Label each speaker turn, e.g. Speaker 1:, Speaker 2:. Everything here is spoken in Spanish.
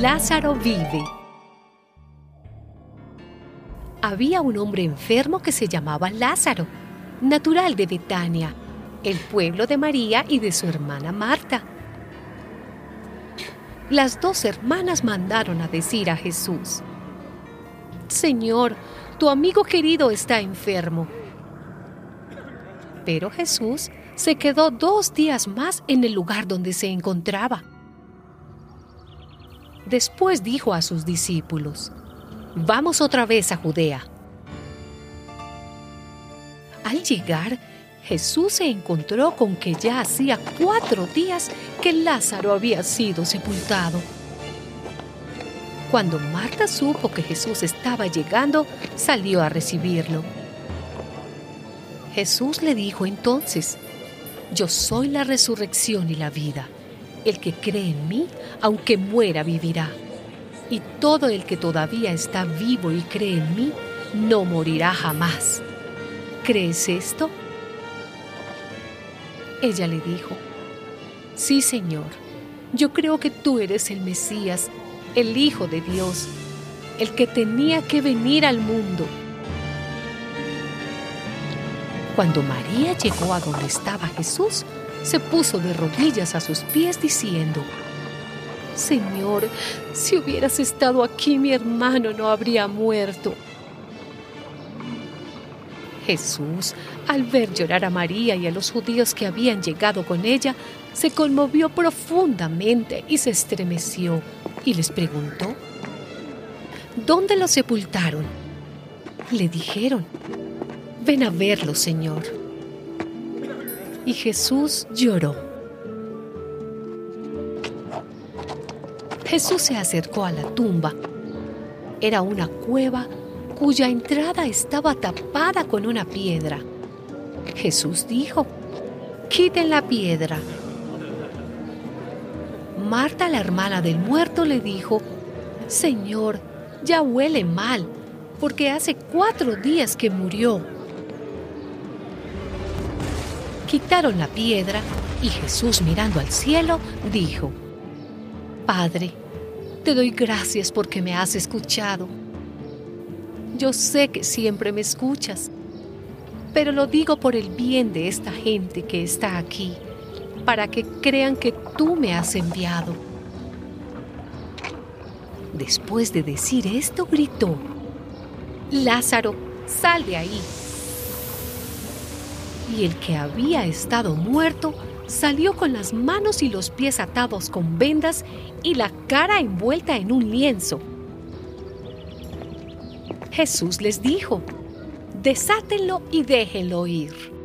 Speaker 1: Lázaro vive. Había un hombre enfermo que se llamaba Lázaro, natural de Betania, el pueblo de María y de su hermana Marta. Las dos hermanas mandaron a decir a Jesús, Señor, tu amigo querido está enfermo. Pero Jesús se quedó dos días más en el lugar donde se encontraba. Después dijo a sus discípulos, Vamos otra vez a Judea. Al llegar, Jesús se encontró con que ya hacía cuatro días que Lázaro había sido sepultado. Cuando Marta supo que Jesús estaba llegando, salió a recibirlo. Jesús le dijo entonces, Yo soy la resurrección y la vida. El que cree en mí, aunque muera, vivirá. Y todo el que todavía está vivo y cree en mí, no morirá jamás. ¿Crees esto? Ella le dijo, Sí, Señor, yo creo que tú eres el Mesías, el Hijo de Dios, el que tenía que venir al mundo. Cuando María llegó a donde estaba Jesús, se puso de rodillas a sus pies diciendo, Señor, si hubieras estado aquí mi hermano no habría muerto. Jesús, al ver llorar a María y a los judíos que habían llegado con ella, se conmovió profundamente y se estremeció y les preguntó, ¿Dónde lo sepultaron? Le dijeron, ven a verlo, Señor. Y Jesús lloró. Jesús se acercó a la tumba. Era una cueva cuya entrada estaba tapada con una piedra. Jesús dijo, quiten la piedra. Marta, la hermana del muerto, le dijo, Señor, ya huele mal, porque hace cuatro días que murió. Quitaron la piedra y Jesús mirando al cielo dijo, Padre, te doy gracias porque me has escuchado yo sé que siempre me escuchas, pero lo digo por el bien de esta gente que está aquí, para que crean que tú me has enviado. Después de decir esto, gritó, Lázaro, sal de ahí. Y el que había estado muerto salió con las manos y los pies atados con vendas y la cara envuelta en un lienzo. Jesús les dijo, desátenlo y déjenlo ir.